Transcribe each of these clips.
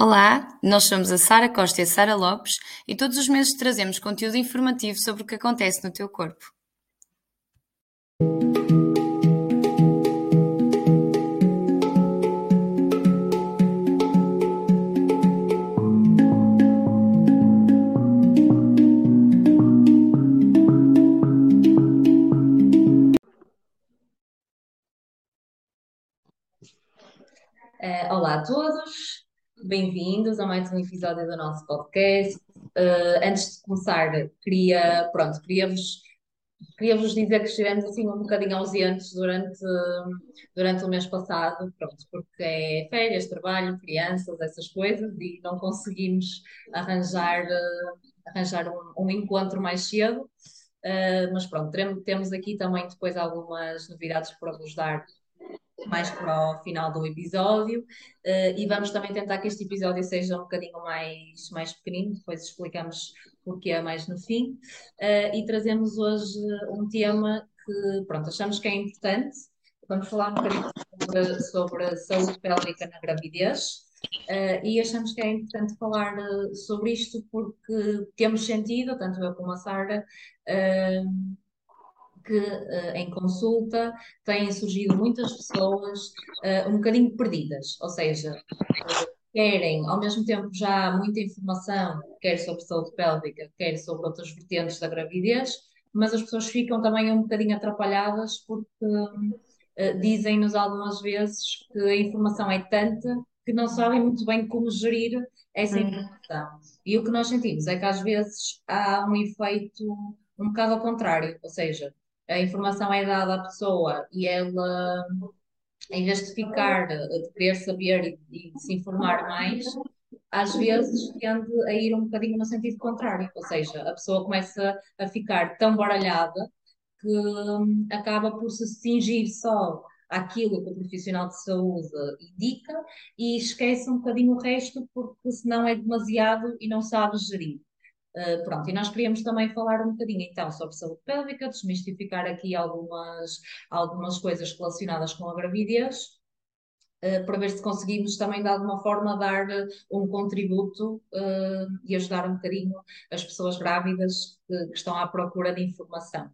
Olá, nós somos a Sara Costa e a Sara Lopes e todos os meses trazemos conteúdo informativo sobre o que acontece no teu corpo. Bem-vindos a mais um episódio do nosso podcast. Uh, antes de começar, queria, pronto, queria-vos queria-vos dizer que estivemos assim um bocadinho ausentes durante, durante o mês passado, pronto, porque é férias, trabalho, crianças, essas coisas, e não conseguimos arranjar, uh, arranjar um, um, encontro mais cedo. Uh, mas pronto, teremos, temos aqui também depois algumas novidades para vos dar mais para o final do episódio. Uh, e vamos também tentar que este episódio seja um bocadinho mais, mais pequenino, depois explicamos porque é mais no fim. Uh, e trazemos hoje um tema que pronto, achamos que é importante. Vamos falar um bocadinho sobre, sobre a saúde pélvica na gravidez. Uh, e achamos que é importante falar sobre isto porque temos sentido, tanto eu como a Sara que uh, em consulta têm surgido muitas pessoas uh, um bocadinho perdidas, ou seja, uh, querem ao mesmo tempo já muita informação, quer sobre saúde pélvica, quer sobre outras vertentes da gravidez, mas as pessoas ficam também um bocadinho atrapalhadas porque dizem-nos algumas vezes que a informação é tanta que não sabem muito bem como gerir essa uhum. informação. E o que nós sentimos é que às vezes há um efeito um bocado ao contrário, ou seja, a informação é dada à pessoa e ela, em vez de ficar, de querer saber e, de se informar mais, às vezes tende a ir um bocadinho no sentido contrário, ou seja, a pessoa começa a ficar tão baralhada que hum, acaba por se cingir só àquilo que o profissional de saúde indica e esquece um bocadinho o resto porque senão é demasiado e não sabe gerir. Uh, pronto, e nós queríamos também falar um bocadinho então sobre saúde pélvica, desmistificar aqui algumas, algumas coisas relacionadas com a gravidez, uh, para ver se conseguimos também de alguma forma dar um contributo uh, e ajudar um bocadinho as pessoas grávidas que, que estão à procura de informação.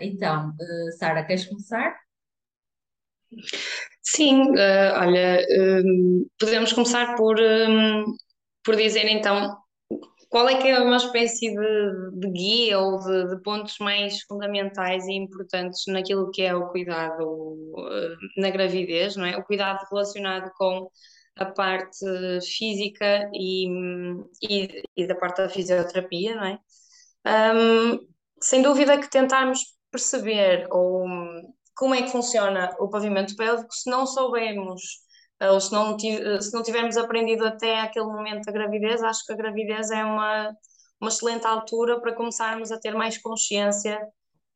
então, Sara, queres começar? Sim, olha, podemos começar por, por dizer então qual é que é uma espécie de, de guia ou de, de, pontos mais fundamentais e importantes naquilo que é o cuidado uh, na gravidez, não é? O cuidado relacionado com a parte física e, e, e da parte da fisioterapia, não é? Um, sem dúvida que tentarmos perceber ou, como é que funciona o pavimento pélvico, se não soubermos ou se não, se não tivermos aprendido até aquele momento da gravidez, acho que a gravidez é uma, uma excelente altura para começarmos a ter mais consciência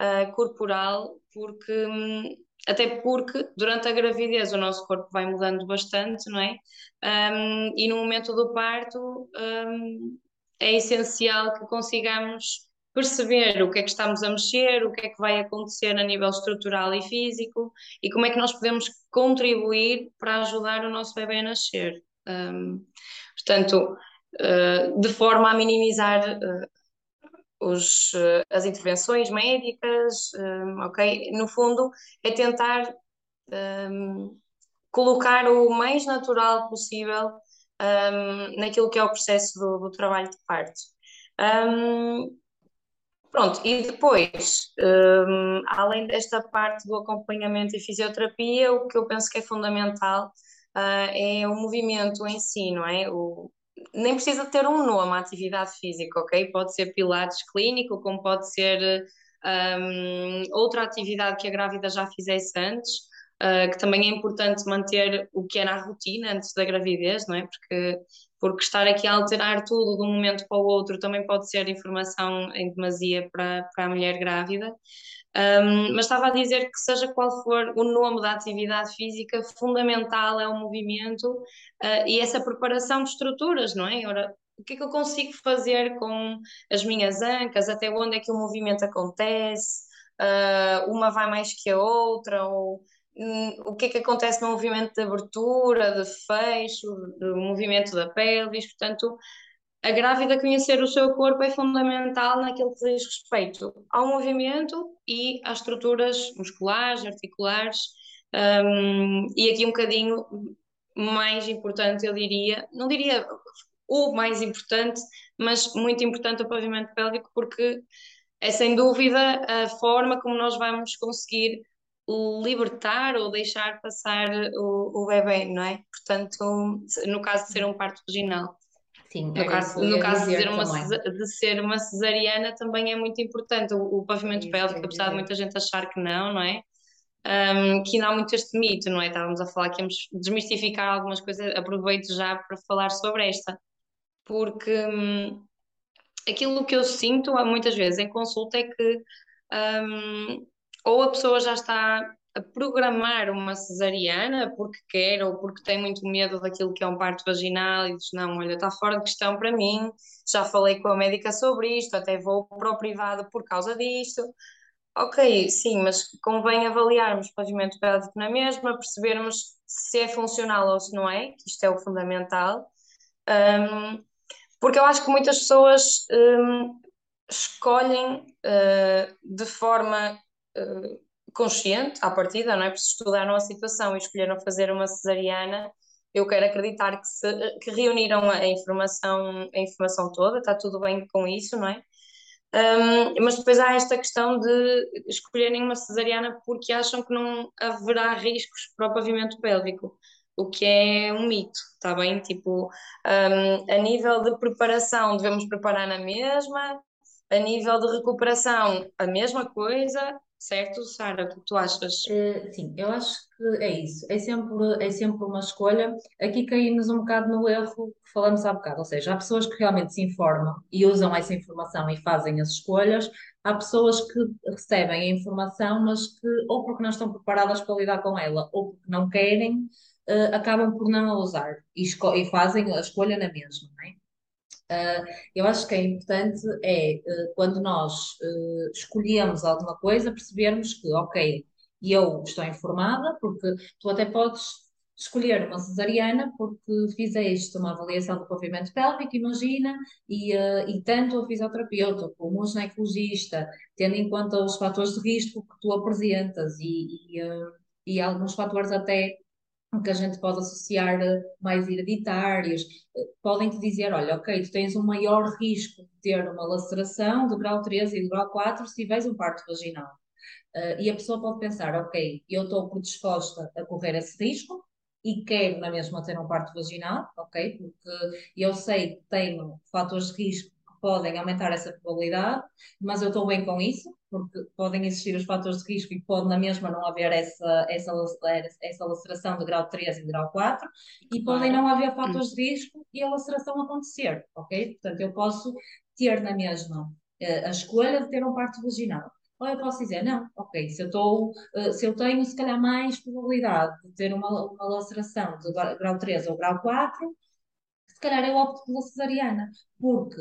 uh, corporal, porque hum, até porque durante a gravidez o nosso corpo vai mudando bastante, não é? Um, e no momento do parto um, é essencial que consigamos perceber o que é que estamos a mexer, o que é que vai acontecer a nível estrutural e físico e como é que nós podemos contribuir para ajudar o nosso bebê a nascer. Um, portanto, uh, de forma a minimizar uh, os, uh, as intervenções médicas, um, ok? No fundo, é tentar um, colocar o mais natural possível naquilo que é o processo do, do trabalho de parto. Um, Pronto, e depois, um, além desta parte do acompanhamento e fisioterapia, o que eu penso que é fundamental uh, é o movimento em si, não é? O, nem precisa ter um nome, a atividade física, ok? Pode ser pilates clínico, como pode ser um, outra atividade que a grávida já fizesse antes, uh, que também é importante manter o que é na rotina antes da gravidez, não é? Porque porque estar aqui a alterar tudo de um momento para o outro também pode ser informação em demasia para, para a mulher grávida. Um, mas estava a dizer que, seja qual for o nome da atividade física, fundamental é o movimento uh, e essa preparação de estruturas, não é? Ora, o que é que eu consigo fazer com as minhas ancas? Até onde é que o movimento acontece? Uh, uma vai mais que a outra? Ou o que é que acontece no movimento de abertura, de fecho, do movimento da pelvis, portanto, a grávida conhecer o seu corpo é fundamental naquilo que diz respeito ao movimento e às estruturas musculares, articulares, um, e aqui um bocadinho mais importante, eu diria, não diria o mais importante, mas muito importante o pavimento pélvico, porque é sem dúvida a forma como nós vamos conseguir libertar ou deixar passar o, o bebê, não é? Portanto, no caso de ser um parto vaginal. Sim, no caso, no caso de, ser uma, de ser uma cesariana também é muito importante o, o pavimento Isso, pélvico, apesar de muita gente achar que não, não é? Um, que ainda há muito este mito, não é? Estávamos a falar que íamos desmistificar algumas coisas, aproveito já para falar sobre esta, porque hum, aquilo que eu sinto muitas vezes em consulta é que um, ou a pessoa já está a programar uma cesariana porque quer ou porque tem muito medo daquilo que é um parto vaginal e diz: Não, olha, está fora de questão para mim, já falei com a médica sobre isto, até vou para o privado por causa disto. Ok, sim, mas convém avaliarmos o pavimento pélvico na mesma, percebermos se é funcional ou se não é, que isto é o fundamental. Um, porque eu acho que muitas pessoas um, escolhem uh, de forma uh, consciente, à partida, não é? Porque estudaram a situação e escolheram fazer uma cesariana, eu quero acreditar que, se, que reuniram a informação, a informação toda, está tudo bem com isso, não é? Um, mas depois há esta questão de escolherem uma cesariana porque acham que não haverá riscos para o pavimento pélvico o que é um mito, está bem? Tipo, um, a nível de preparação, devemos preparar na mesma, a nível de recuperação, a mesma coisa, certo, Sara? O que tu achas? Uh, sim, eu acho que é isso. É sempre, é sempre uma escolha. Aqui caímos um bocado no erro que falamos há bocado, ou seja, há pessoas que realmente se informam e usam essa informação e fazem as escolhas. Há pessoas que recebem a informação, mas que ou porque não estão preparadas para lidar com ela, ou porque não querem, uh, acabam por não a usar e, e, fazem a escolha na mesma, não é? Uh, eu acho que é importante é uh, quando nós uh, escolhemos alguma coisa percebermos que, ok, eu estou informada, porque tu até podes escolher uma cesariana porque fizeste uma avaliação do pavimento pélvico, imagina, e, e tanto o fisioterapeuta como o ginecologista, tendo em conta os fatores de risco que tu apresentas e, e, e alguns fatores até que a gente pode associar eh, mais hereditários, eh, podem te dizer, olha, ok, tu tens um maior risco de ter uma laceração de grau 3 e de grau 4 se tiveres um parto vaginal. Uh, e a pessoa pode pensar, ok, eu estou predisposta a correr esse risco e quero na mesma ter um parto vaginal, ok, porque eu sei que tenho fatores de risco podem aumentar essa probabilidade, mas eu estou bem com isso, porque podem existir os fatores de risco e pode na mesma não haver essa, essa, essa laceração de grau 3 e de grau 4, e podem não haver fatores de risco e a laceração acontecer, ok? Portanto, eu posso ter na mesma uh, a escolha de ter um parto vaginal. Ou eu posso dizer, não, ok, se eu, estou, uh, se eu tenho se calhar mais probabilidade de ter uma, uma laceração de grau 3 ou grau 4, se calhar eu opto pela cesariana, porque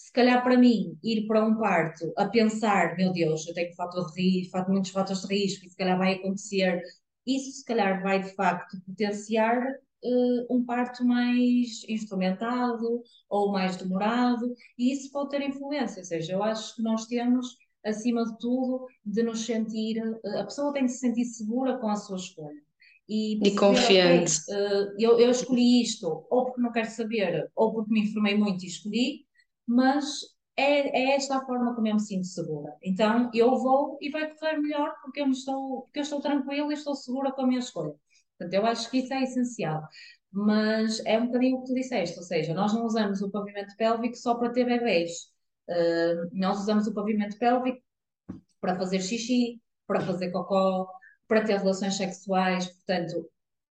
se calhar para mim, ir para um parto a pensar, meu Deus, eu tenho fator de risco, muitos fatores de risco e se calhar vai acontecer, isso se calhar vai de facto potenciar uh, um parto mais instrumentado ou mais demorado e isso pode ter influência, ou seja, eu acho que nós temos, acima de tudo, de nos sentir, uh, a pessoa tem que se sentir segura com a sua escolha. E, e confiante. Okay, uh, eu, eu escolhi isto, ou porque não quero saber, ou porque me informei muito e escolhi, mas é, é, esta a forma como eu me sinto segura. Então eu vou e vai correr melhor porque eu, estou, porque eu estou tranquila e estou segura com a minha escolha. Portanto, eu acho que isso é essencial. Mas é um bocadinho o que tu disseste, ou seja, nós não usamos o pavimento pélvico só para ter bebês. Uh, nós usamos o pavimento pélvico para fazer xixi, para fazer cocó, para ter relações sexuais. Portanto,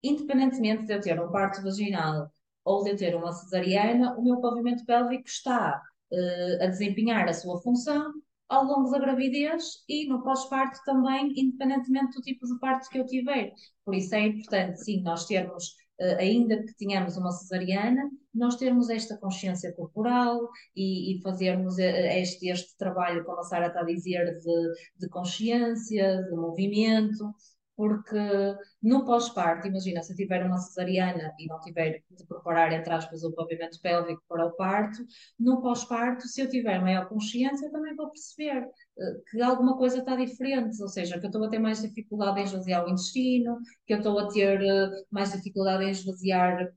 independentemente de eu ter um parto vaginal ou de ter uma cesariana, o meu pavimento pélvico está uh, a desempenhar a sua função ao longo da gravidez e no pós-parto também, independentemente do tipo de parto que eu tiver. Por isso é importante, sim, nós termos, uh, ainda que tenhamos uma cesariana, nós termos esta consciência corporal e, e fazermos eh, este, este trabalho, como a Sara está a dizer, de, de consciência, de movimento, porque no pós-parto, imagina, se tiver uma cesariana e não tiver de preparar, entre aspas, o pavimento pélvico para o parto, no pós-parto, se eu tiver maior consciência, eu também vou perceber uh, que alguma coisa está diferente, ou seja, que eu estou a ter mais dificuldade em esvaziar o intestino, que eu estou a ter uh, mais dificuldade em esvaziar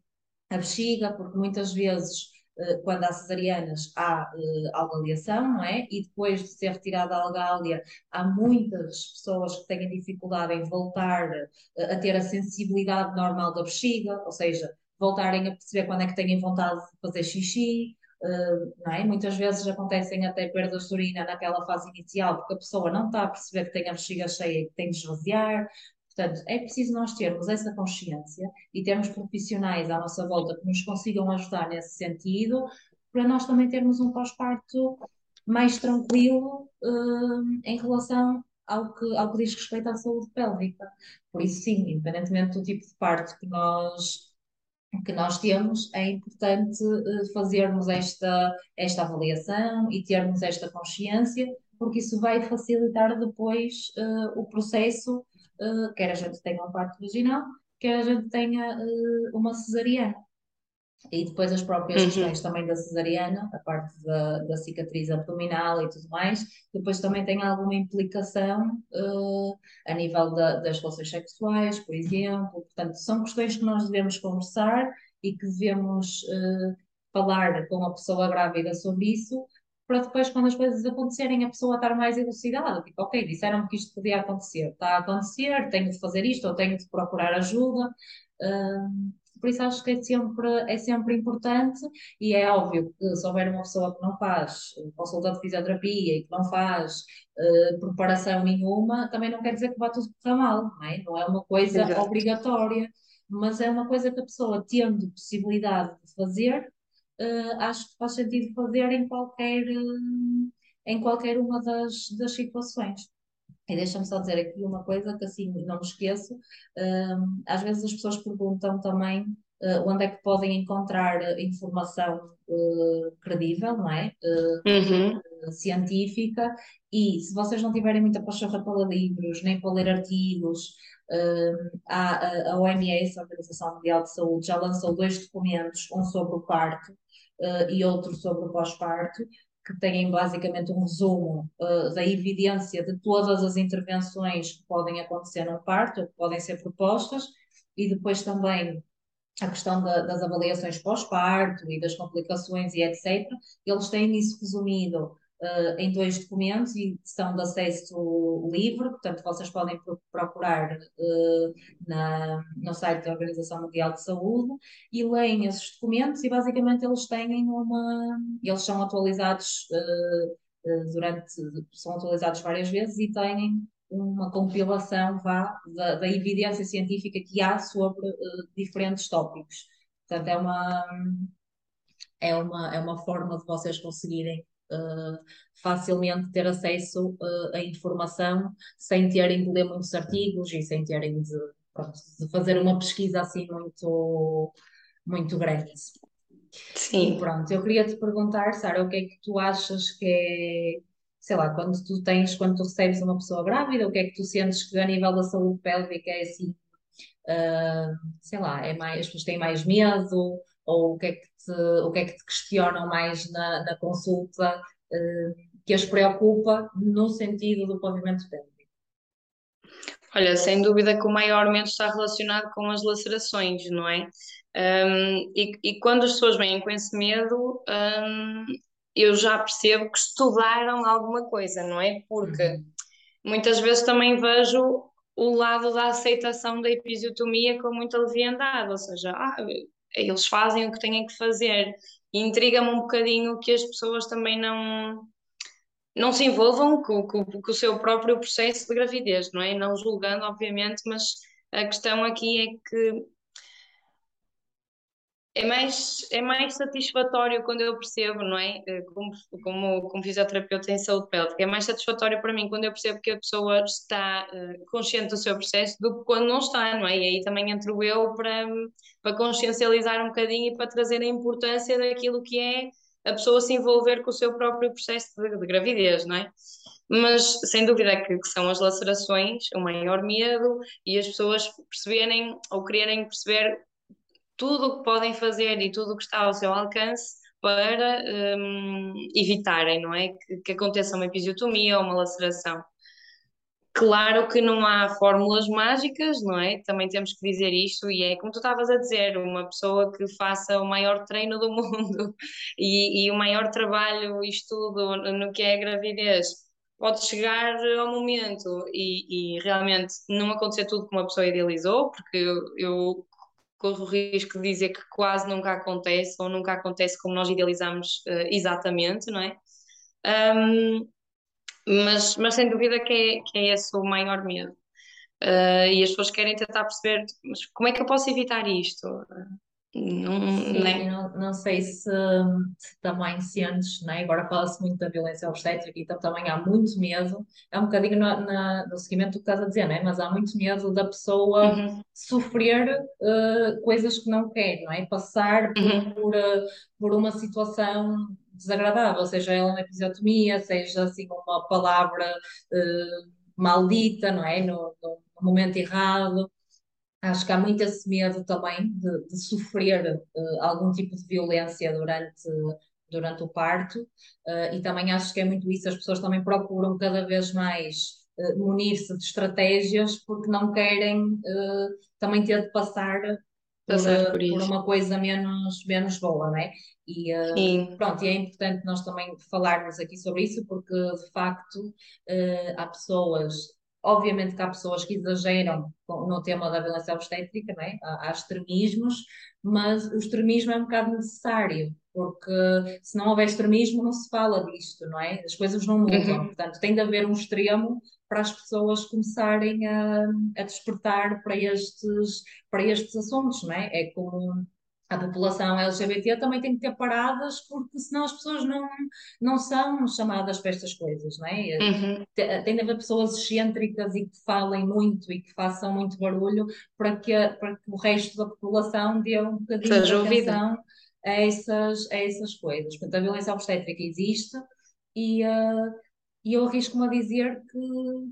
a bexiga, porque muitas vezes eh, quando há cesarianas, há uh, não é? E depois de ser retirada a algália, há muitas pessoas que têm dificuldade em voltar uh, a ter a sensibilidade normal da bexiga, ou seja, voltarem a perceber quando é que têm vontade de fazer xixi, uh, é? Muitas vezes acontecem até perdas de urina naquela fase inicial, porque a pessoa não está a perceber que tem a bexiga cheia e que tem de esvaziar, Portanto, é preciso nós termos essa consciência e termos profissionais à nossa volta que nos consigam ajudar nesse sentido, para nós também termos um pós-parto mais tranquilo uh, em relação ao que, ao que diz respeito à saúde pélvica. Por isso, sim, independentemente do tipo de parto que nós, que nós temos, é importante uh, fazermos esta, esta avaliação e termos esta consciência, porque isso vai facilitar depois uh, o processo uh, quer a gente tenha um parto vaginal, quer a gente tenha uh, uma cesariana. E depois as próprias uhum. questões também da cesariana, a parte da, da, cicatriz abdominal e tudo mais, depois também tem alguma implicação uh, a nível da, das relações sexuais, por exemplo. Portanto, são questões que nós devemos conversar e que devemos uh, falar com a pessoa grávida sobre isso, para depois, quando as coisas acontecerem, a pessoa estar mais elucidada. Tipo, ok, disseram-me que isto podia acontecer, está a acontecer, tenho de fazer isto ou tenho de procurar ajuda. Uh, por isso acho que é sempre, é sempre importante e é óbvio que se houver uma pessoa que não faz consulta de fisioterapia e que não faz uh, preparação nenhuma, também não quer dizer que vá tudo correr mal, não é? Não é uma coisa Exato. obrigatória, mas é uma coisa que a pessoa tendo possibilidade de fazer, uh, acho que faz sentido fazer em qualquer, uh, em qualquer uma das, das situações. E deixa-me só dizer aqui uma coisa que assim não me esqueço. Uh, às vezes as pessoas perguntam também onde é que podem encontrar informação credível, não é? Uhum. Científica. E se vocês não tiverem muita pachorra para ler livros, nem para ler artigos, a, a OMS, a Organização Mundial de Saúde, já lançou dois documentos, um sobre o parto uh, e outro sobre o pós-parto, que têm basicamente um resumo uh, da evidência de todas as intervenções que podem acontecer no parto, ou que podem ser propostas, e depois também a questão da, das avaliações pós-parto e das complicações e etc. Eles têm isso resumido uh, em dois documentos e são de acesso livre, portanto vocês podem procurar uh, na, no site da Organização Mundial de Saúde e leem esses documentos e basicamente eles têm uma. eles são atualizados uh, durante. são atualizados várias vezes e têm uma compilação vá, da, da evidência científica que há sobre diferentes tópicos. Portanto, é uma, é uma, é uma forma de vocês conseguirem uh, facilmente ter acesso uh, à informação sem terem de ler muitos artigos e sem terem de, pronto, de fazer uma pesquisa assim muito, muito grande. Sim. E pronto, eu queria te perguntar, Sara, o que é que tu achas que é, sei lá, quando tu tens, quando tu recebes uma pessoa grávida, o que é que tu sentes que a nível da saúde pélvica é assim, uh, sei lá, é mais, as pessoas têm mais medo, ou o que é que o que é que te questionam mais na, na consulta uh, que as preocupa no sentido do pavimento pélvico? Olha, sem dúvida que o maior medo está relacionado com as lacerações, não é? Um, e, e, quando as pessoas vêm com esse medo, um, eu já percebo que estudaram alguma coisa, não é? Porque uhum. muitas vezes também vejo o lado da aceitação da episiotomia com muita leviandade, ou seja, ah, eles fazem o que têm que fazer. E intriga-me um bocadinho que as pessoas também não, não se envolvam com, com, com, o seu próprio processo de gravidez, não é? Não julgando, obviamente, mas a questão aqui é que é mais, é mais satisfatório quando eu percebo, não é? Eh, como, como, como fisioterapeuta em saúde pélvica, é mais satisfatório para mim quando eu percebo que a pessoa está uh, consciente do seu processo do que quando não está, não é? E aí também entro eu para, para consciencializar um bocadinho e para trazer a importância daquilo que é a pessoa se envolver com o seu próprio processo de, de gravidez, não é? Mas sem dúvida que, que, são as lacerações o maior medo e as pessoas perceberem ou quererem perceber tudo o que podem fazer e tudo o que está ao seu alcance para um, evitarem, não é? Que, que aconteça uma episiotomia ou uma laceração. Claro que não há fórmulas mágicas, não é? Também temos que dizer isto, e é como tu estavas a dizer, uma pessoa que faça o maior treino do mundo e, e o maior trabalho e estudo no que é a gravidez, pode chegar ao momento e, e, realmente não acontecer tudo como a pessoa idealizou, porque eu, eu corro o risco de dizer que quase nunca acontece ou nunca acontece como nós idealizamos uh, exatamente, não é? Um, mas, mas sem dúvida que é, que é esse o maior medo. Uh, e as pessoas querem tentar perceber mas como é que eu posso evitar isto? Não, Sim, né? não, não sei se, se também sentes, né? agora fala-se muito da violência obstétrica, então também há muito medo, é um bocadinho na, na, no seguimento do que estás a dizer, né? mas há muito medo da pessoa uhum. sofrer uh, coisas que não quer, não é? Passar por, uhum. por, uh, por uma situação desagradável, seja ela uma episiotomia, seja assim uma palavra uh, maldita, não é? No, no, no momento errado. Acho que há muito esse medo também de, de sofrer uh, algum tipo de violência durante, durante o parto, uh, e também acho que é muito isso, as pessoas também procuram cada vez mais uh, munir-se de estratégias porque não querem também ter de passar por, por, por, uma coisa menos, menos boa, não é? E, pronto, e é importante nós também falarmos aqui sobre isso porque de facto há pessoas Obviamente que há pessoas que exageram no tema da violência obstétrica, não é? há, há extremismos, mas o extremismo é um bocado necessário, porque se não houver extremismo não se fala disto, não é? As coisas não mudam, uhum. portanto tem de haver um extremo para as pessoas começarem a, a despertar para estes, para estes assuntos, não é? É como a população LGBT também tem que ter paradas, porque senão as pessoas não, não são chamadas para estas coisas, não é? Uhum. Tem de haver pessoas excêntricas e que falem muito e que façam muito barulho para que, para que o resto da população dê um bocadinho Seja de atenção a essas, a essas coisas. Portanto, a violência obstétrica existe e, uh, e eu arrisco-me a dizer que,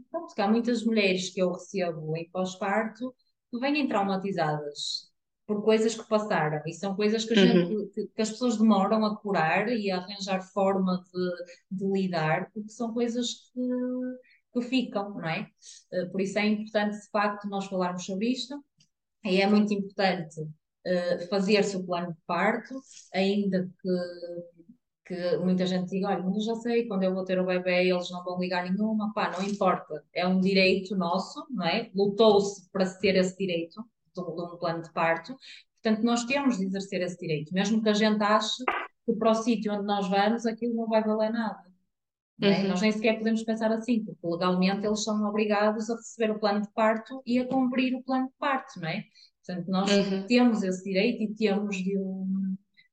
pronto, que há muitas mulheres que eu recebo em pós-parto que vêm traumatizadas por coisas que passaram e são coisas que, gente, uhum. que, que, as pessoas demoram a curar e a arranjar forma de, de lidar, porque são coisas que, que ficam, não é? Eh, por isso é importante, de facto, nós falarmos sobre isto e é muito importante uh, fazer-se o plano de parto, ainda que que muita gente diga, olha, mas eu já sei, quando eu vou ter o bebê eles não vão ligar nenhuma, pá, não importa, é um direito nosso, não é? Lutou-se para ter esse direito, de um plano de parto. Portanto, nós temos de exercer esse direito, mesmo que a gente ache que para o sítio onde nós vamos aquilo não vai valer nada. É? Uhum. Nós nem sequer podemos pensar assim, porque legalmente eles são obrigados a receber o plano de parto e a cumprir o plano de parto, não é? Portanto, nós uhum. temos esse direito e temos de o,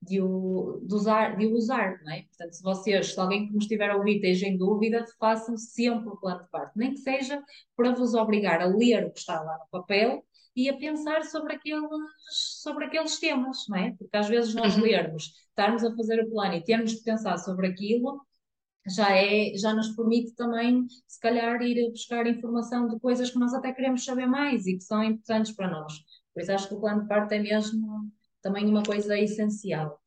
de o, de usar, de o usar, não é? Portanto, se vocês, se alguém que nos estiver a ouvir esteja em dúvida, façam sempre o plano de parto, nem que seja para vos obrigar a ler o que está lá no papel e a pensar sobre aqueles, sobre aqueles temas, não é? Porque às vezes nós uhum. lermos, estarmos a fazer o plano e termos de pensar sobre aquilo, já, é, já nos permite também, se calhar, ir buscar informação de coisas que nós até queremos saber mais e que são importantes para nós. Por isso acho que o plano de parte é mesmo também uma coisa essencial.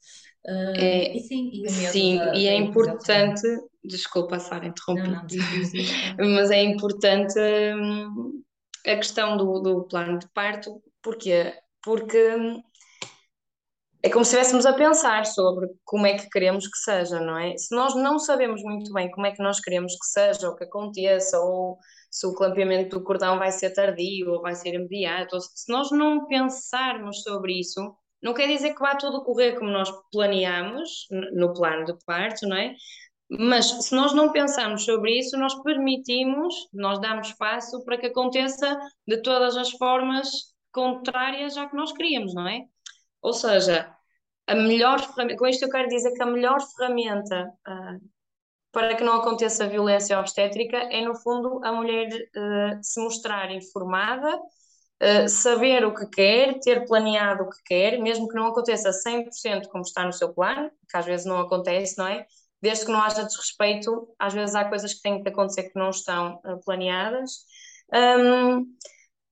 Uh, é, e sim, e, sim, da, e é importante, desculpa Sara interromper, mas é importante hum, a questão do, do plano de parto, porquê? Porque é como se estivéssemos a pensar sobre como é que queremos que seja, não é? Se nós não sabemos muito bem como é que nós queremos que seja, ou que aconteça, ou se o clampeamento do cordão vai ser tardio ou vai ser imediato, se nós não pensarmos sobre isso, não quer dizer que vá tudo correr como nós planeamos no plano de parto, não é? Mas se nós não pensarmos sobre isso, nós permitimos, nós damos espaço para que aconteça de todas as formas contrárias à que nós queríamos, não é? Ou seja, a melhor ferramenta, com isto eu quero dizer que a melhor ferramenta uh, para que não aconteça violência obstétrica é, no fundo, a mulher uh, se mostrar informada, uh, saber o que quer, ter planeado o que quer, mesmo que não aconteça 100% como está no seu plano, que às vezes não acontece, não é? Desde que não haja desrespeito, às vezes há coisas que têm que acontecer que não estão uh, planeadas. Um,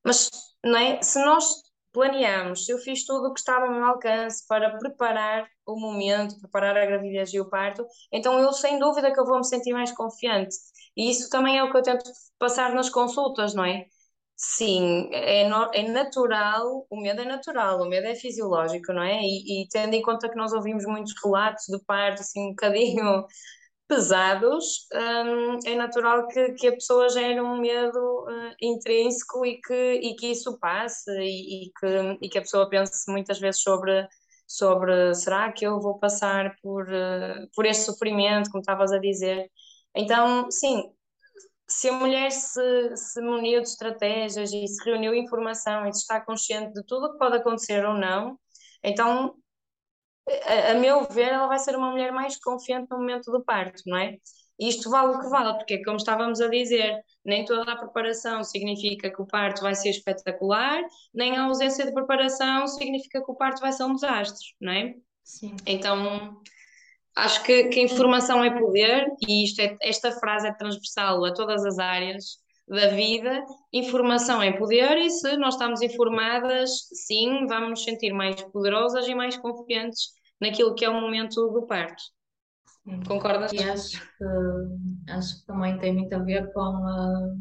mas, não é? Se nós planeamos, eu fiz tudo o que estava ao meu alcance para preparar o momento, preparar a gravidez e o parto, então eu sem dúvida que eu vou me sentir mais confiante. E isso também é o que eu tento passar nas consultas, não é? Sim, é, no, é natural, o medo é natural, o medo é fisiológico, não é? E, e tendo em conta que nós ouvimos muitos relatos de parto assim um bocadinho pesados, um, é natural que, que a pessoa gere um medo uh, intrínseco e que, e que isso passe e, e, que, e que a pessoa pense muitas vezes sobre, sobre será que eu vou passar por, uh, por este sofrimento, como estavas a dizer. Então, sim, se a mulher se, se muniu de estratégias e se reuniu informação e se está consciente de tudo o que pode acontecer ou não, então, a, a, meu ver, ela vai ser uma mulher mais confiante no momento do parto, não é? E isto vale o que vale, porque, como estávamos a dizer, nem toda a preparação significa que o parto vai ser espetacular, nem a ausência de preparação significa que o parto vai ser um desastre, não é? Sim. Então, Acho que, que a informação é poder e isto é, esta frase é transversal a todas as áreas da vida. Informação é poder e se nós estamos informadas, sim, vamos nos sentir mais poderosas e mais confiantes naquilo que é o momento do parto. Concordas? E acho que, acho que também tem muito a ver com a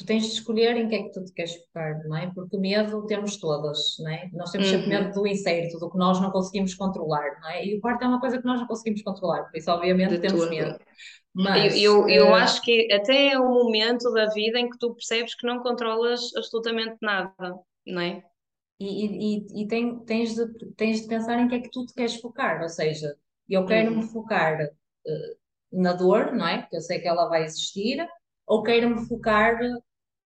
tu tens de escolher em que é que tu te queres focar, não é? Porque medo temos todas, não é? Nós temos sempre medo uhum. do incerto, do que nós não conseguimos controlar, não é? E o quarto é uma coisa que nós não conseguimos controlar, por isso obviamente de temos tudo. medo. Mas, eu, eu, eu uh... acho que até é o momento da vida em que tu percebes que não controlas absolutamente nada, não é? E, e, e tem, tens, de, tens de pensar em que é que tu te queres focar, ou seja, eu quero uhum. me focar uh, na dor, não é? Porque eu sei que ela vai existir, ou quero me focar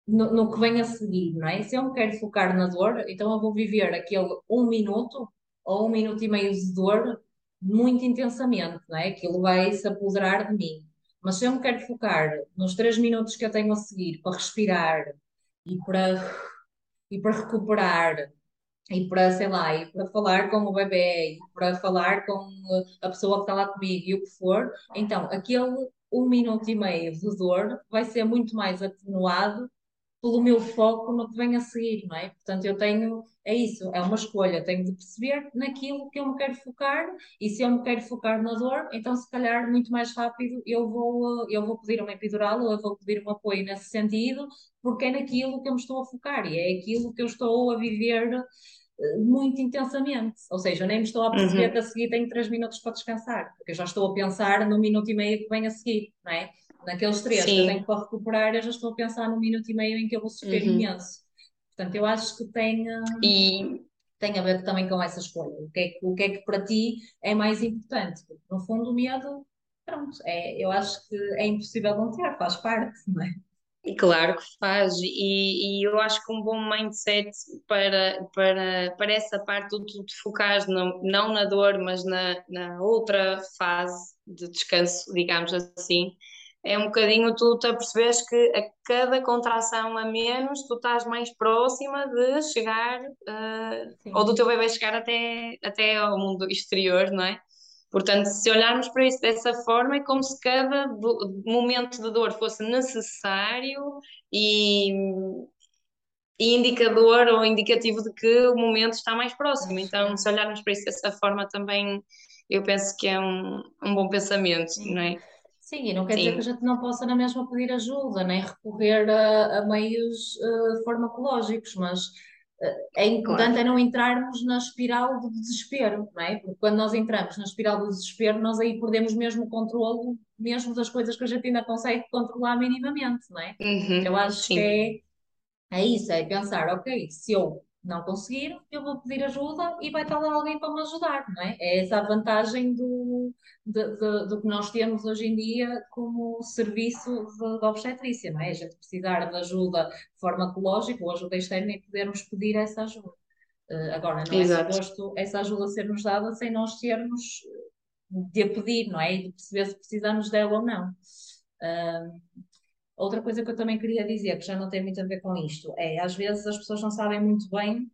no, no, que vem a seguir, não é? Se eu me quero focar na dor, então eu vou viver aquele um minuto ou um minuto e meio de dor muito intensamente, não é? Aquilo vai se apoderar de mim. Mas se eu me quero focar nos três minutos que eu tenho a seguir para respirar e para, e para recuperar e para, sei lá, e para falar com o bebê, e para falar com a pessoa que está lá comigo e o que for, então aquele um minuto e meio de dor vai ser muito mais atenuado pelo meu foco no que vem a seguir, não é? Portanto, eu tenho, é isso, é uma escolha, tenho de perceber naquilo que eu me quero focar e se eu me quero focar na dor, então se calhar muito mais rápido eu vou, eu vou pedir uma epidural ou eu vou pedir um apoio nesse sentido, porque é naquilo que eu me estou a focar e é aquilo que eu estou a viver eh, muito intensamente. Ou seja, eu nem me estou a perceber uhum. que a seguir tenho três minutos para descansar, porque eu já estou a pensar no minuto e meio que vem a seguir, não é? Naqueles três Sim. que eu tenho para recuperar, eu já estou a pensar no minuto e meio em que eu vou sofrer uhum. imenso. Portanto, eu acho que tem, e... tem a ver também com essa escolha. O que, é que, o que é que para ti é mais importante? Porque, no fundo, o medo, pronto, é, eu acho que é impossível não ter, faz parte, não é? Claro que faz, e, e, eu acho que um bom mindset para, para, para essa parte do tu te focares no, não na dor, mas na, na outra fase de descanso, digamos assim, é um bocadinho tu te percebes que a cada contração a menos tu estás mais próxima de chegar uh, ou do teu bebê chegar até, até ao mundo exterior, não é? Portanto, se olharmos para isso dessa forma, é como se cada do, momento de dor fosse necessário e, e, indicador ou indicativo de que o momento está mais próximo. Então, se olharmos para isso dessa forma, também eu penso que é um, um bom pensamento, não é? Sim, e não quer dizer que a gente não possa na mesma pedir ajuda, nem recorrer a, a meios uh, farmacológicos, mas uh, é importante claro. é não entrarmos na espiral do desespero, não é? Porque quando nós entramos na espiral do desespero, nós aí perdemos mesmo o controle, mesmo das coisas que a gente ainda consegue controlar minimamente, não é? Uhum, Eu acho sim. que é, é isso, é pensar, ok, se eu não conseguir, eu vou pedir ajuda e vai estar lá alguém para me ajudar, não é? É essa a vantagem do, de, de, do que nós temos hoje em dia como serviço de, de obstetrícia, não é? A gente precisar de ajuda farmacológica ou ajuda externa e podermos pedir essa ajuda. Uh, agora, não Exato. é suposto essa ajuda ser-nos dada sem nós termos de a pedir, não é? E de perceber se precisamos dela ou não. Uh, Outra coisa que eu também queria dizer, que já não tem muito a ver com isto, é às vezes as pessoas não sabem muito bem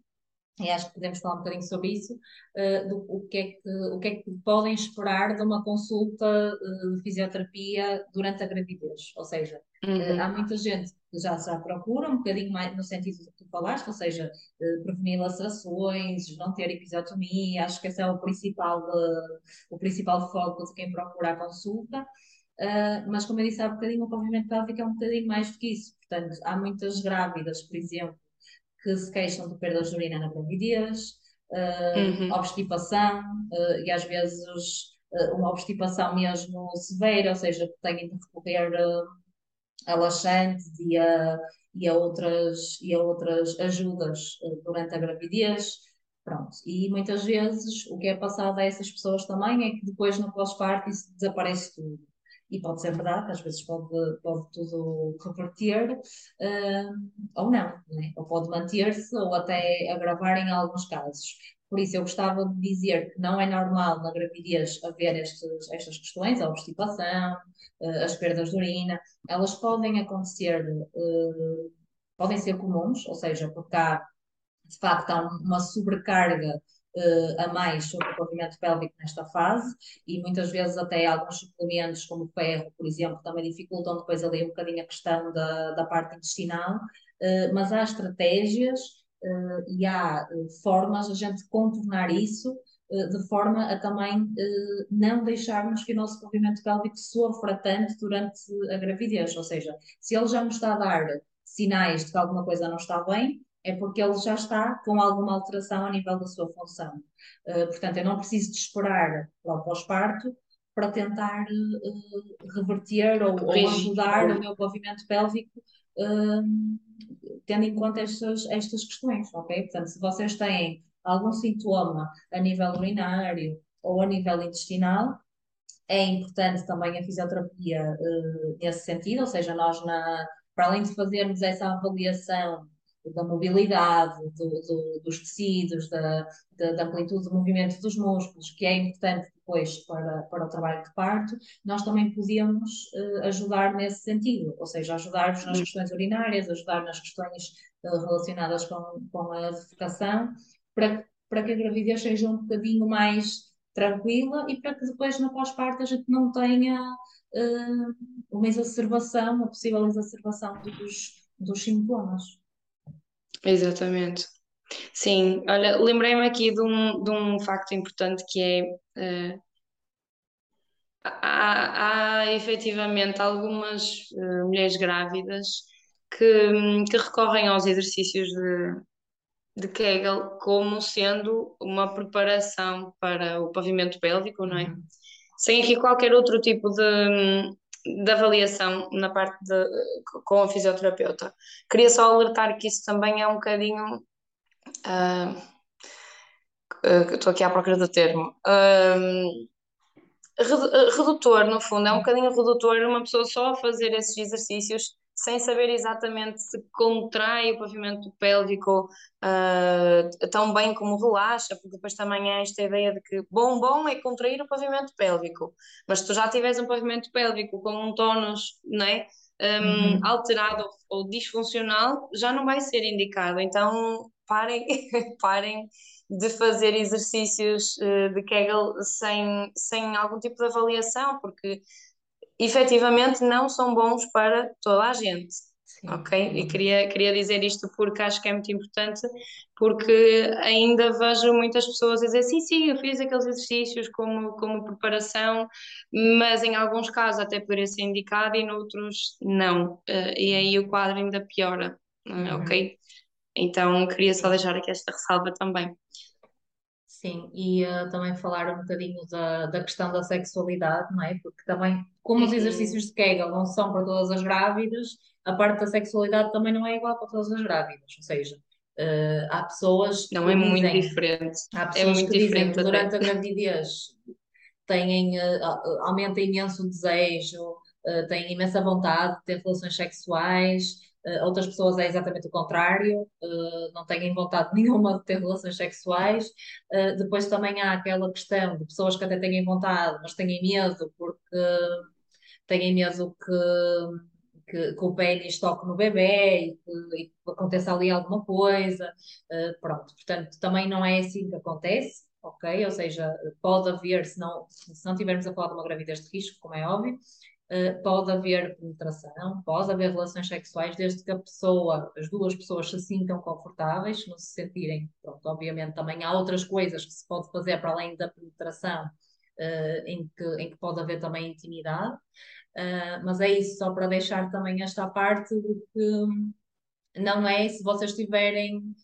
e acho que podemos falar um bocadinho sobre isso, uh, do o que, é que, o que é que podem esperar de uma consulta uh, de fisioterapia durante a gravidez. Ou seja, uhum. uh, há muita gente que já, já procura um bocadinho mais no sentido do que tu falaste, ou seja, prevenir lacerações, não ter episiotomia, acho que esse é o principal, o principal foco de quem procura a consulta. Mas como eu disse há bocadinho, o movimento pélvico é um bocadinho mais do que isso. Portanto, há muitas grávidas, por exemplo, que se queixam de perdas de urina na gravidez, uh, uhum. obstipação, uh, e às vezes uh, uma obstipação mesmo severa, ou seja, que têm de recorrer a laxantes e a, e a, outras, e a outras ajudas durante a gravidez. Pronto. E muitas vezes o que é passado a essas pessoas também é que depois no pós-parto isso desaparece tudo e pode ser verdade, às vezes pode, pode tudo reverter uh, ou não, né? ou pode manter-se ou até agravar em alguns casos. Por isso, eu gostava de dizer que não é normal na gravidez haver estes, estas questões, a obstipação, uh, as perdas de urina, elas podem acontecer, uh, podem ser comuns, ou seja, porque há de facto há uma sobrecarga uh, a mais sobre o pavimento pélvico nesta fase e muitas vezes até alguns suplementos, como ferro, por exemplo, também dificultam depois ali um bocadinho a questão da, da parte intestinal, uh, mas há estratégias uh, e há formas de a gente contornar isso de forma a também não deixarmos que o nosso pavimento pélvico sofra tanto durante a gravidez, ou seja, se ele já nos está a dar sinais de que alguma coisa não está bem, é porque ele já está com alguma alteração a nível da sua função. Uh, portanto, eu não preciso de esperar para o pós-parto para tentar uh, reverter ou, ou, ajudar o meu movimento pélvico, uh, tendo em conta estas, estas questões, ok? Portanto, se vocês têm algum sintoma a nível urinário ou a nível intestinal, é importante também a fisioterapia nesse sentido, ou seja, nós, na, para além de fazermos essa avaliação da mobilidade do, do, dos tecidos, da, da, da, amplitude do movimento dos músculos, que é importante depois para, para o trabalho de parto, nós também podíamos uh, ajudar nesse sentido, ou seja, ajudar-vos nas questões urinárias, ajudar nas questões uh, relacionadas com, com a defecação, para, para que a gravidez seja um bocadinho mais tranquila e para que depois no pós-parto a gente não tenha uh, uma exacerbação, uma possível exacerbação dos, dos sintomas. Exatamente. Sim, olha, lembrei-me aqui de um, de um facto importante que é uh, há, há efetivamente algumas uh, mulheres grávidas que, que recorrem aos exercícios de, de Kegel como sendo uma preparação para o pavimento pélvico, não é? Uhum. Sem aqui qualquer outro tipo de, de avaliação na parte de, com a fisioterapeuta. Queria só alertar que isso também é um bocadinho. Uh, estou aqui à procura do termo. Uh, redutor, no fundo, é um bocadinho redutor uma pessoa só fazer esses exercícios sem saber exatamente se contrai o pavimento pélvico uh, tão bem como relaxa, porque depois também há esta ideia de que bom, bom é contrair o pavimento pélvico, mas se tu já tiveres um pavimento pélvico com um tónus né, um, uhum. alterado ou disfuncional, já não vai ser indicado. Então parem, parem de fazer exercícios uh, de Kegel sem, sem algum tipo de avaliação, porque efetivamente não são bons para toda a gente. Sim. Ok? E queria, queria dizer isto porque acho que é muito importante, porque ainda vejo muitas pessoas dizer sim, sim, eu fiz aqueles exercícios como, como preparação, mas em alguns casos até poderia ser indicado e noutros não. Uh, e aí o quadro ainda piora. Uhum. Ok? Então queria só deixar aqui esta ressalva também. Sim, e uh, também falar um bocadinho da, da questão da sexualidade, não é? Porque também, como os exercícios de Kegel não são para todas as grávidas, a parte da sexualidade também não é igual para todas as grávidas. Ou seja, uh, há pessoas. Não, é dizem, muito diferente. Há é pessoas é muito que dizem que durante a gravidez têm, uh, aumenta imenso o desejo, uh, têm imensa vontade de ter relações sexuais outras pessoas é exatamente o contrário, uh, não têm vontade nenhuma de ter relações sexuais. Uh, depois também há aquela questão de pessoas que até têm vontade, mas têm medo porque têm medo que, que, que o pênis toque no bebê e que, e que aconteça ali alguma coisa. Uh, pronto, portanto, também não é assim que acontece, ok? Ou seja, pode haver, se não, se não tivermos a falar de uma gravidez de risco, como é óbvio, uh, pode haver penetração, pode haver relações sexuais, desde que a pessoa, as duas pessoas se sintam confortáveis, se não se sentirem, pronto, obviamente também há outras coisas que se pode fazer para além da penetração, uh, em, que, em que pode haver também intimidade. Uh, mas é isso, só para deixar também esta parte de que não é se vocês estiverem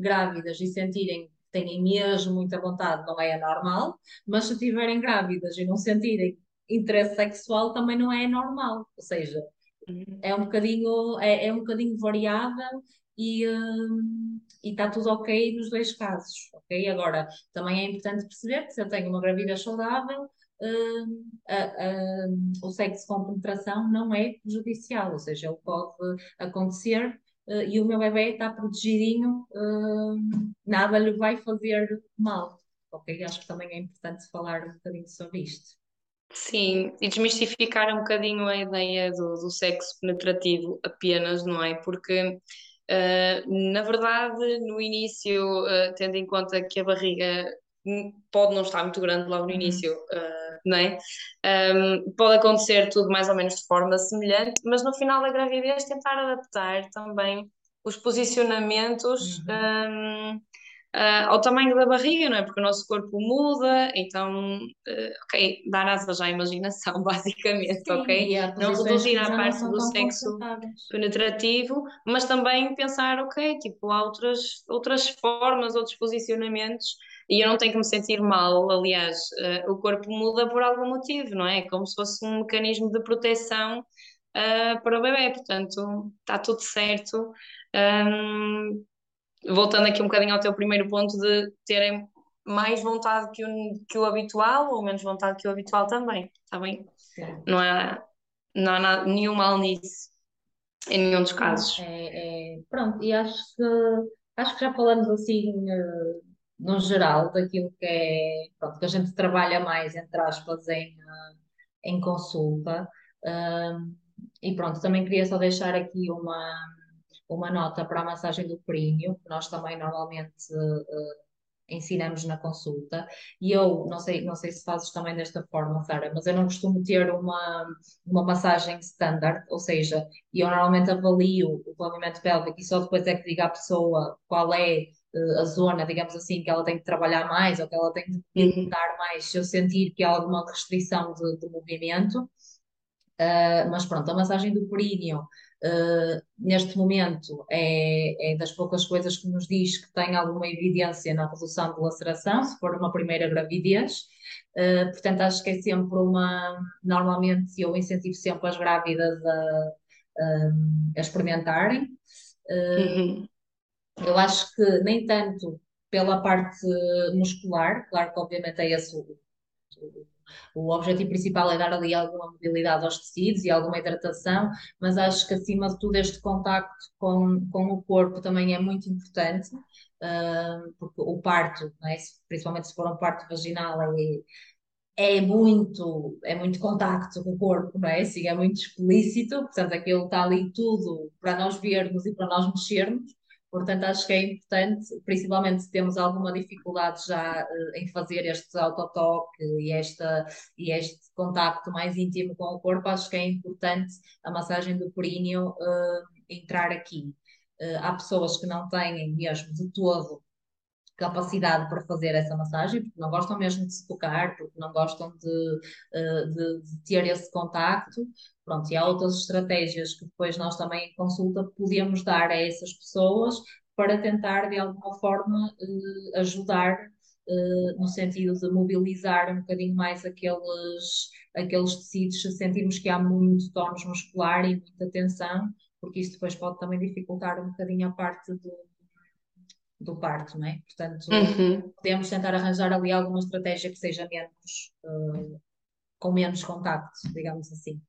grávidas e sentirem têm mesmo muita vontade, não é anormal, mas se estiverem grávidas e não sentirem interesse sexual também não é normal, ou seja, uhum. é um bocadinho, é, é um bocadinho variável e uh, está tudo ok nos dois casos, ok? Agora, também é importante perceber que se eu tenho uma gravidez saudável, uh, uh, o sexo com penetração não é prejudicial, ou seja, ele pode acontecer uh, e o meu bebê está protegidinho, nada lhe vai fazer mal. Ok? Acho que também é importante falar um bocadinho sobre isto. Sim, e desmistificar um bocadinho a ideia do, do sexo penetrativo apenas, não é? Porque Uh, na verdade, no início, uh, tendo em conta que a barriga pode não estar muito grande logo no uhum. início, uh, não é? Um, pode acontecer tudo mais ou menos de forma semelhante, mas no final da gravidez tentar adaptar também os posicionamentos uhum. um, uh, ao tamanho da barriga, não é? Porque o nosso corpo muda, então, uh, ok, dar asas à imaginação, basicamente, Sim, ok? Não reduzir à parte do sexo penetrativo, mas também pensar, ok, tipo, há outras, outras formas, outros posicionamentos e eu não tenho que me sentir mal, aliás, uh, o corpo muda por algum motivo, não é? Como se fosse um mecanismo de proteção uh, para o bebê, portanto, está tudo certo. Um, voltando aqui um bocadinho ao teu primeiro ponto de terem mais vontade que o, que o habitual ou menos vontade que o habitual também, está bem? Sim. Não há, não há nada, nenhum mal nisso, em nenhum dos casos. É, é, pronto, e acho que, acho que já falamos assim uh, no geral, daquilo que é, pronto, que a gente trabalha mais, entre aspas, em, eh, em consulta. Um, e pronto, também queria só deixar aqui uma, uma nota para a massagem do períneo, que nós também normalmente uh, ensinamos na consulta. E eu não sei, não sei se fazes também desta forma, Sara, mas eu não costumo ter uma, uma massagem standard, ou seja, eu normalmente avalio o pavimento pélvico e só depois é que digo à pessoa qual é a zona, digamos assim, que ela tem que trabalhar mais ou que ela tem que uhum. mais se eu sentir que há alguma restrição de, de movimento. Uh, mas pronto, a massagem do períneo uh, neste momento é, é, das poucas coisas que nos diz que tem alguma evidência na redução de laceração, se for uma primeira gravidez. Uh, portanto, acho que é sempre uma. Normalmente eu incentivo sempre as grávidas a, a experimentarem. Uhum. Eu acho que nem tanto pela parte muscular, claro que obviamente é esse o, o, objetivo principal é dar ali alguma mobilidade aos tecidos e alguma hidratação, mas acho que acima de tudo este contacto com, com o corpo também é muito importante, uh, porque o parto, é? principalmente se for um parto vaginal, é, é muito, é muito contacto com o corpo, não é? Assim, é muito explícito, portanto aquilo está ali tudo para nós vermos e para nós mexermos, Portanto, acho que é importante, principalmente se temos alguma dificuldade já uh, em fazer este autotoque e, esta, e este contacto mais íntimo com o corpo, acho que é importante a massagem do períneo uh, entrar aqui. Uh, há pessoas que não têm mesmo de todo capacidade para fazer essa massagem, porque não gostam mesmo de se tocar, porque não gostam de, de, de ter esse contacto. Pronto, e há outras estratégias que depois nós também em consulta podemos dar a essas pessoas para tentar de alguma forma eh, ajudar eh, no sentido de mobilizar um bocadinho mais aqueles, aqueles tecidos, se sentirmos que há muito tónus muscular e muita tensão, porque isso depois pode também dificultar um bocadinho a parte do, do parto, não é? Portanto, uhum. podemos tentar arranjar ali alguma estratégia que seja menos, uh, com menos contacto, digamos assim.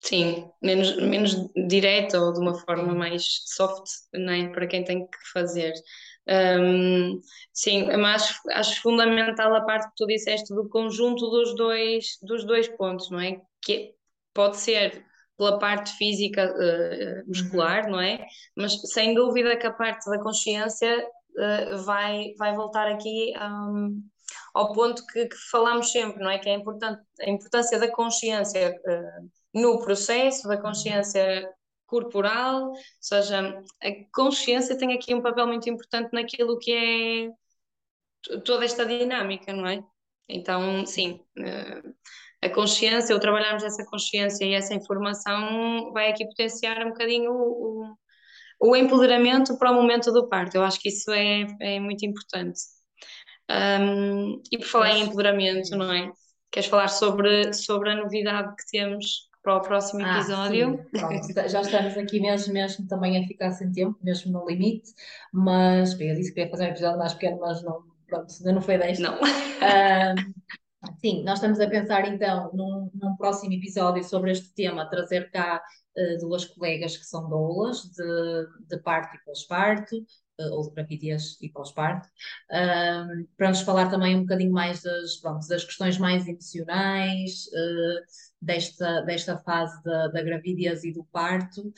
Sim, menos, menos direta ou de uma forma mais soft, não é? Para quem tem que fazer. Um, sim, mas acho, fundamental a parte que tu disseste do conjunto dos dois, dos dois pontos, não é? Que pode ser pela parte física uh, muscular, uhum. não é? Mas sem dúvida que a parte da consciência uh, vai, vai voltar aqui um, ao ponto que, que, falamos sempre, não é? Que é importante, a importância da consciência uh, no processo, da consciência corporal, ou seja, a consciência tem aqui um papel muito importante naquilo que é toda esta dinâmica, não é? Então, sim, a consciência, ou trabalharmos essa consciência e essa informação vai aqui potenciar um bocadinho o, o, o empoderamento para o momento do parto. Eu acho que isso é, é muito importante. Um, e por falar em empoderamento, não é? Queres falar sobre, sobre a novidade que temos para o próximo ah, episódio? Ah, Pronto, já estamos aqui mesmo, mesmo também a ficar sem tempo, mesmo no limite, mas bem, eu disse que ia fazer um episódio mais pequeno, mas não, pronto, ainda não foi desta. Não. Sim, nós estamos a pensar então num, num próximo episódio sobre este tema, trazer cá uh, duas colegas que são doulas de, de parto e pós-parto, ou de gravidez e pós-parto, uh, para nos falar também um bocadinho mais das, pronto, das questões mais emocionais, uh, desta, desta fase da, da gravidez e do parto,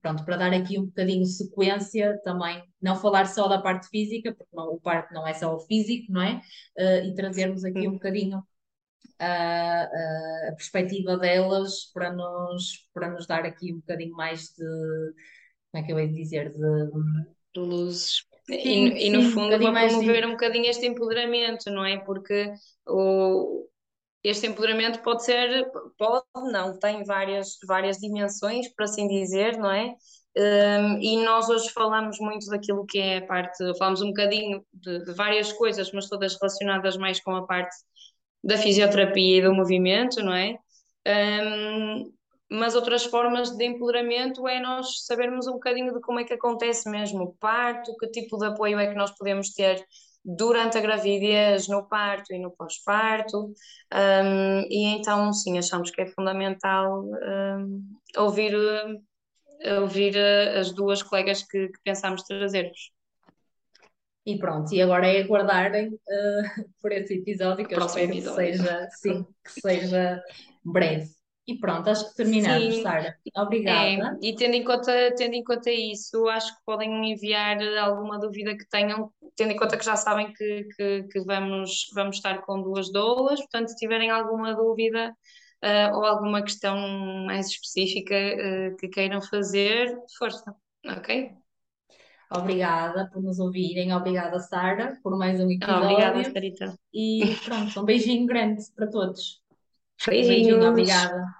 pronto, para dar aqui um bocadinho sequência também, não falar só da parte física, porque não, o parto não é só o físico, não é? e trazermos aqui um bocadinho a, a, perspectiva delas para nos, para nos dar aqui um bocadinho mais de, como é que eu ia dizer, de luzes. Sim, e, e, no fundo, um para promover de... um bocadinho este empoderamento, não é? Porque o, este empoderamento pode ser, pode não, tem várias, várias dimensões, por assim dizer, não é? Um, e nós hoje falamos muito daquilo que é a parte, falamos um bocadinho de, de, várias coisas, mas todas relacionadas mais com a parte da fisioterapia e do movimento, não é? Um, mas outras formas de empoderamento é nós sabermos um bocadinho de como é que acontece mesmo o parto, que tipo de apoio é que nós podemos ter durante a gravidez, no parto e no pós-parto, um, e então sim, achamos que é fundamental um, ouvir, ouvir as duas colegas que, que pensámos trazer-vos. E pronto, e agora é aguardarem uh, por esse episódio, que eu espero episódio. que seja, sim, que seja breve. E pronto, acho que terminamos, Sara. Obrigada. É, e tendo em, conta, tendo em conta isso, acho que podem enviar alguma dúvida que tenham, tendo em conta que já sabem que, que, que vamos, vamos estar com duas doulas, portanto, se tiverem alguma dúvida uh, ou alguma questão mais específica uh, que queiram fazer, força, ok? Obrigada por nos ouvirem, obrigada Sara por mais um episódio. Obrigada, Sarita. E pronto, um beijinho grande para todos. Beijinhos. Beijinho, obrigada.